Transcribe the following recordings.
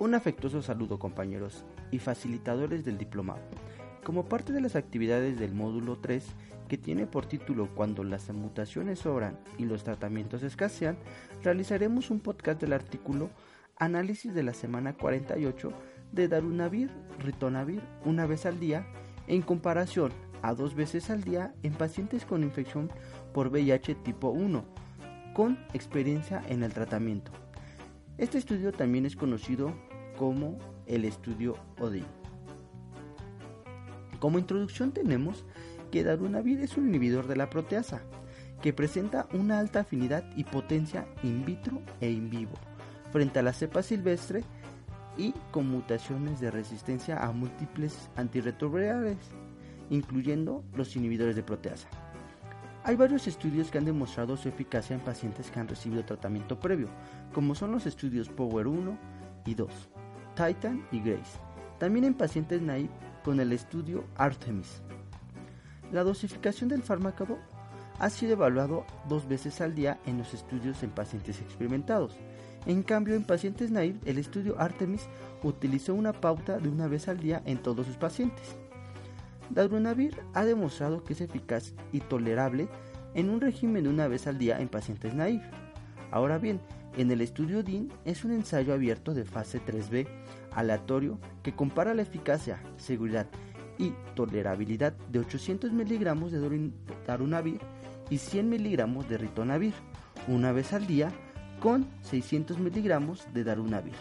Un afectuoso saludo compañeros y facilitadores del diplomado. Como parte de las actividades del módulo 3, que tiene por título Cuando las mutaciones sobran y los tratamientos escasean, realizaremos un podcast del artículo Análisis de la semana 48 de Darunavir, Ritonavir una vez al día en comparación a dos veces al día en pacientes con infección por VIH tipo 1 con experiencia en el tratamiento. Este estudio también es conocido como el estudio ODI. Como introducción tenemos que darunavir es un inhibidor de la proteasa que presenta una alta afinidad y potencia in vitro e in vivo frente a la cepa silvestre y con mutaciones de resistencia a múltiples antirretrovirales, incluyendo los inhibidores de proteasa. Hay varios estudios que han demostrado su eficacia en pacientes que han recibido tratamiento previo, como son los estudios Power 1 y 2. Titan y Grace. También en pacientes naive con el estudio Artemis. La dosificación del fármaco ha sido evaluado dos veces al día en los estudios en pacientes experimentados. En cambio, en pacientes naive, el estudio Artemis utilizó una pauta de una vez al día en todos sus pacientes. Darunavir ha demostrado que es eficaz y tolerable en un régimen de una vez al día en pacientes naive. Ahora bien, en el estudio DIN es un ensayo abierto de fase 3B aleatorio que compara la eficacia, seguridad y tolerabilidad de 800 miligramos de darunavir y 100 miligramos de ritonavir una vez al día con 600 miligramos de darunavir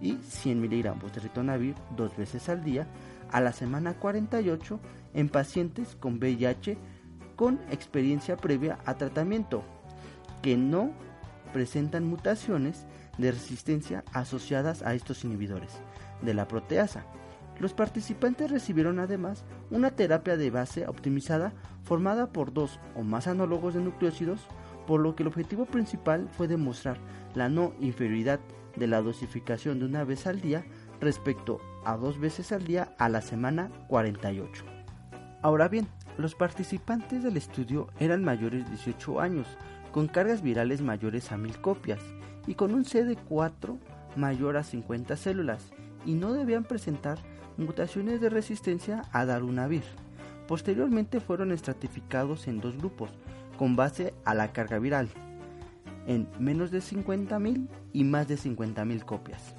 y 100 miligramos de ritonavir dos veces al día a la semana 48 en pacientes con VIH con experiencia previa a tratamiento que no presentan mutaciones de resistencia asociadas a estos inhibidores de la proteasa. Los participantes recibieron además una terapia de base optimizada formada por dos o más análogos de nucleócidos, por lo que el objetivo principal fue demostrar la no inferioridad de la dosificación de una vez al día respecto a dos veces al día a la semana 48. Ahora bien, los participantes del estudio eran mayores de 18 años, con cargas virales mayores a 1000 copias y con un CD4 mayor a 50 células y no debían presentar mutaciones de resistencia a darunavir. Posteriormente fueron estratificados en dos grupos con base a la carga viral, en menos de 50.000 y más de 50.000 copias.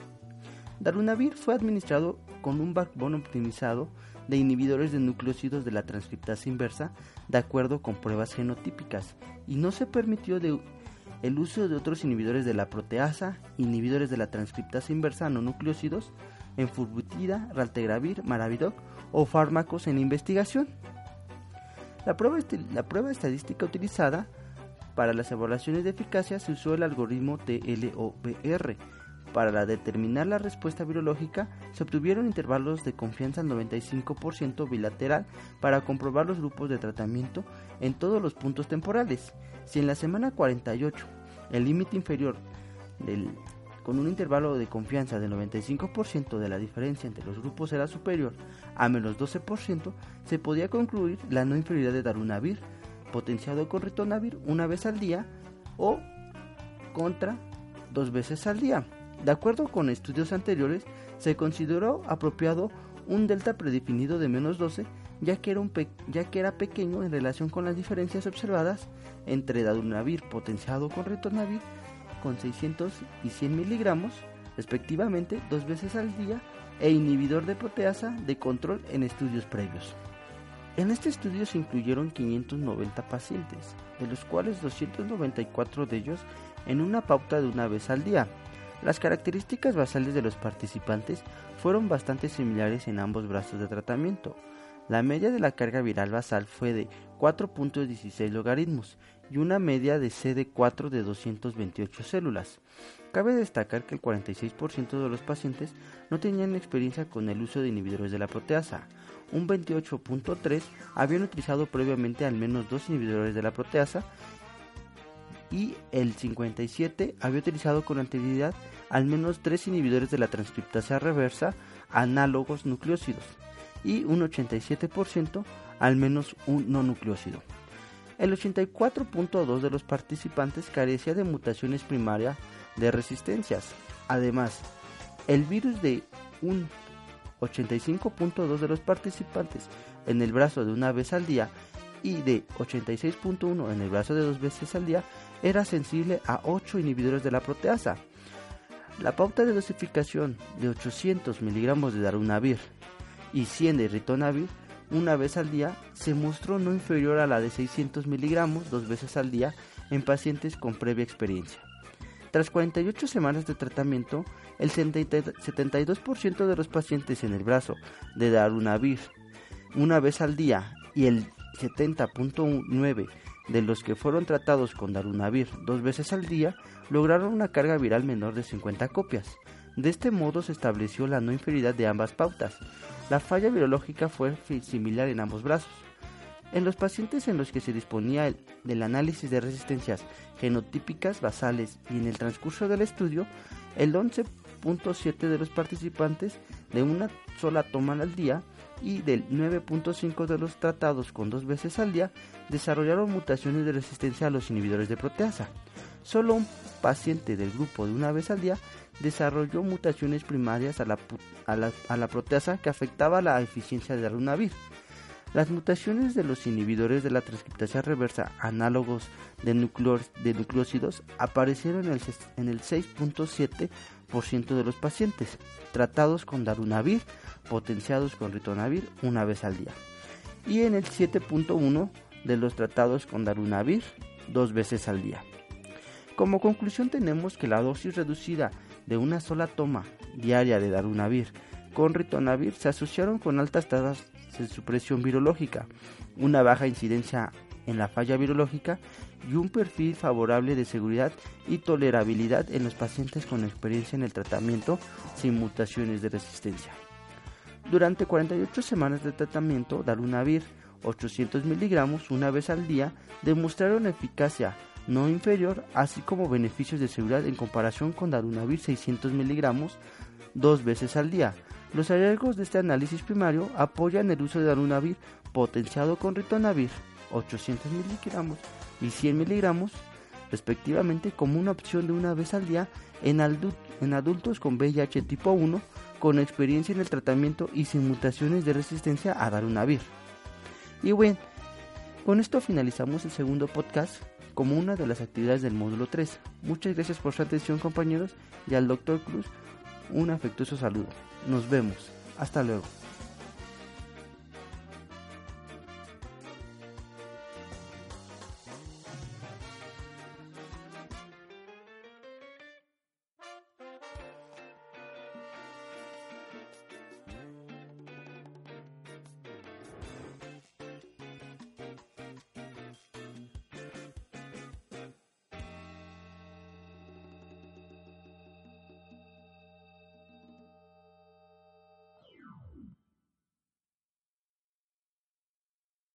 Darunavir fue administrado con un backbone optimizado de inhibidores de nucleócidos de la transcriptasa inversa de acuerdo con pruebas genotípicas y no se permitió el uso de otros inhibidores de la proteasa, inhibidores de la transcriptasa inversa no nucleócidos, enfurbutirida, raltegravir, maravidoc o fármacos en investigación. La prueba, la prueba estadística utilizada para las evaluaciones de eficacia se usó el algoritmo TLOBR, para determinar la respuesta virológica se obtuvieron intervalos de confianza al 95% bilateral para comprobar los grupos de tratamiento en todos los puntos temporales. Si en la semana 48 el límite inferior del, con un intervalo de confianza del 95% de la diferencia entre los grupos era superior a menos 12%, se podía concluir la no inferioridad de darunavir potenciado con ritonavir una vez al día o contra dos veces al día. De acuerdo con estudios anteriores, se consideró apropiado un delta predefinido de menos 12 ya que, era pequeño en relación con las diferencias observadas entre dadunavir potenciado con ritonavir con 600 y 100 miligramos respectivamente dos veces al día e inhibidor de proteasa de control en estudios previos. En este estudio se incluyeron 590 pacientes, de los cuales 294 de ellos en una pauta de una vez al día, las características basales de los participantes fueron bastante similares en ambos brazos de tratamiento. La media de la carga viral basal fue de 4.16 logaritmos y una media de CD4 de 228 células. Cabe destacar que el 46% de los pacientes no tenían experiencia con el uso de inhibidores de la proteasa. Un 28.3 habían utilizado previamente al menos dos inhibidores de la proteasa y el 57 había utilizado con anterioridad al menos tres inhibidores de la transcriptasa reversa análogos nucleócidos y un 87% al menos un no nucleócido. El 84.2 de los participantes carecía de mutaciones primarias de resistencias. Además, el virus de un 85.2 de los participantes en el brazo de una vez al día y de 86.1 en el brazo de dos veces al día era sensible a 8 inhibidores de la proteasa. La pauta de dosificación de 800 miligramos de darunavir y 100 de ritonavir una vez al día se mostró no inferior a la de 600 miligramos dos veces al día en pacientes con previa experiencia. Tras 48 semanas de tratamiento, el 72% de los pacientes en el brazo de Darunavir una vez al día y el 70.9 de los que fueron tratados con Darunavir dos veces al día lograron una carga viral menor de 50 copias. De este modo se estableció la no inferioridad de ambas pautas, la falla virológica fue similar en ambos brazos. En los pacientes en los que se disponía del análisis de resistencias genotípicas basales y en el transcurso del estudio, el 11.7 de los participantes de una sola toma al día y del 9.5 de los tratados con dos veces al día desarrollaron mutaciones de resistencia a los inhibidores de proteasa. Solo un paciente del grupo de una vez al día desarrolló mutaciones primarias a la, proteasa que afectaba la eficiencia de darunavir. Las mutaciones de los inhibidores de la transcriptasa reversa análogos de, nucleócidos aparecieron en el, el 6.7% de los pacientes tratados con darunavir potenciados con ritonavir una vez al día y en el 7.1% de los tratados con darunavir dos veces al día. Como conclusión tenemos que la dosis reducida de una sola toma diaria de darunavir con ritonavir se asociaron con altas tasas de supresión virológica, una baja incidencia en la falla virológica y un perfil favorable de seguridad y tolerabilidad en los pacientes con experiencia en el tratamiento sin mutaciones de resistencia. Durante 48 semanas de tratamiento, Darunavir 800 miligramos una vez al día demostraron eficacia no inferior, así como beneficios de seguridad en comparación con Darunavir 600 miligramos dos veces al día. Los hallazgos de este análisis primario apoyan el uso de Darunavir potenciado con Ritonavir 800 miligramos y 100 miligramos respectivamente como una opción de una vez al día en, adultos con VIH tipo 1 con experiencia en el tratamiento y sin mutaciones de resistencia a Darunavir. Y bueno, con esto finalizamos el segundo podcast como una de las actividades del módulo 3. Muchas gracias por su atención compañeros y al Dr. Cruz un afectuoso saludo. Nos vemos. Hasta luego.